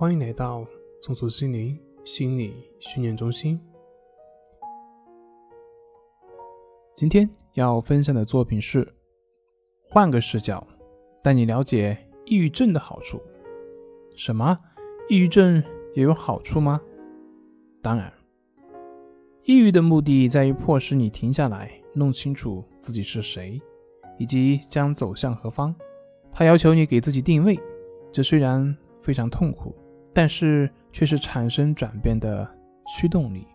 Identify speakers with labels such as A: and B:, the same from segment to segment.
A: 欢迎来到松鼠心灵心理训练中心。今天要分享的作品是：换个视角，带你了解抑郁症的好处。什么？抑郁症也有好处吗？当然，抑郁的目的在于迫使你停下来，弄清楚自己是谁，以及将走向何方。他要求你给自己定位，这虽然非常痛苦，但是却是产生转变的驱动力。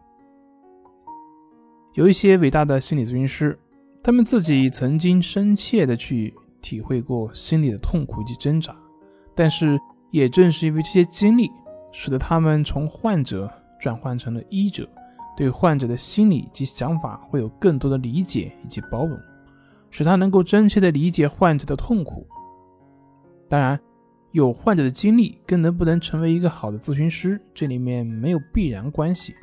A: 有一些伟大的心理咨询师，他们自己曾经深切的去体会过心理的痛苦及挣扎，但是也正是因为这些经历，使得他们从患者转换成了医者，对患者的心理及想法会有更多的理解以及包容，使他能够真切的理解患者的痛苦。当然，有患者的经历跟能不能成为一个好的咨询师，这里面没有必然关系。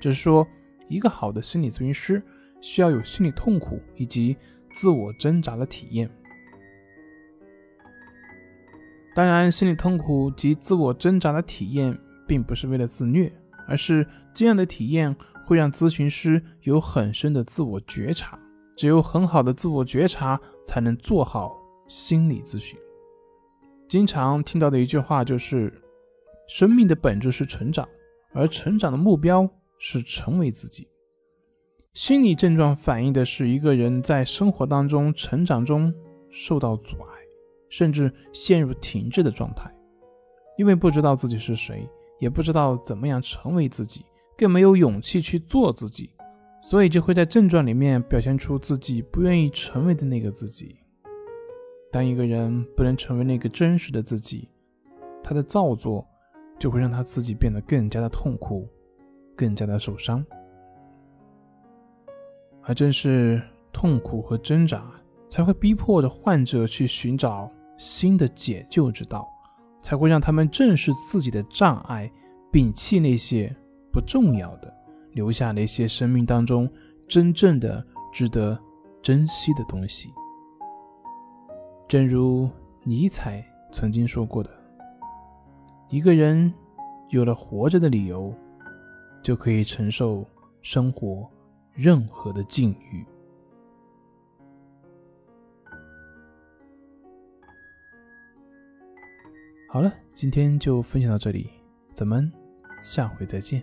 A: 只是说，一个好的心理咨询师需要有心理痛苦以及自我挣扎的体验。当然，心理痛苦及自我挣扎的体验，并不是为了自虐，而是这样的体验会让咨询师有很深的自我觉察。只有很好的自我觉察，才能做好心理咨询。经常听到的一句话就是：“生命的本质是成长，而成长的目标是成为自己。”心理症状反映的是一个人在生活当中成长中受到阻碍，甚至陷入停滞的状态，因为不知道自己是谁，也不知道怎么样成为自己，更没有勇气去做自己，所以就会在症状里面表现出自己不愿意成为的那个自己。当一个人不能成为那个真实的自己，他的造作就会让他自己变得更加的痛苦，更加的受伤。而正是痛苦和挣扎，才会逼迫着患者去寻找新的解救之道，才会让他们正视自己的障碍，摒弃那些不重要的，留下那些生命当中真正的值得珍惜的东西。正如尼采曾经说过的：“一个人有了活着的理由，就可以承受生活任何的境遇。”好了，今天就分享到这里，咱们下回再见。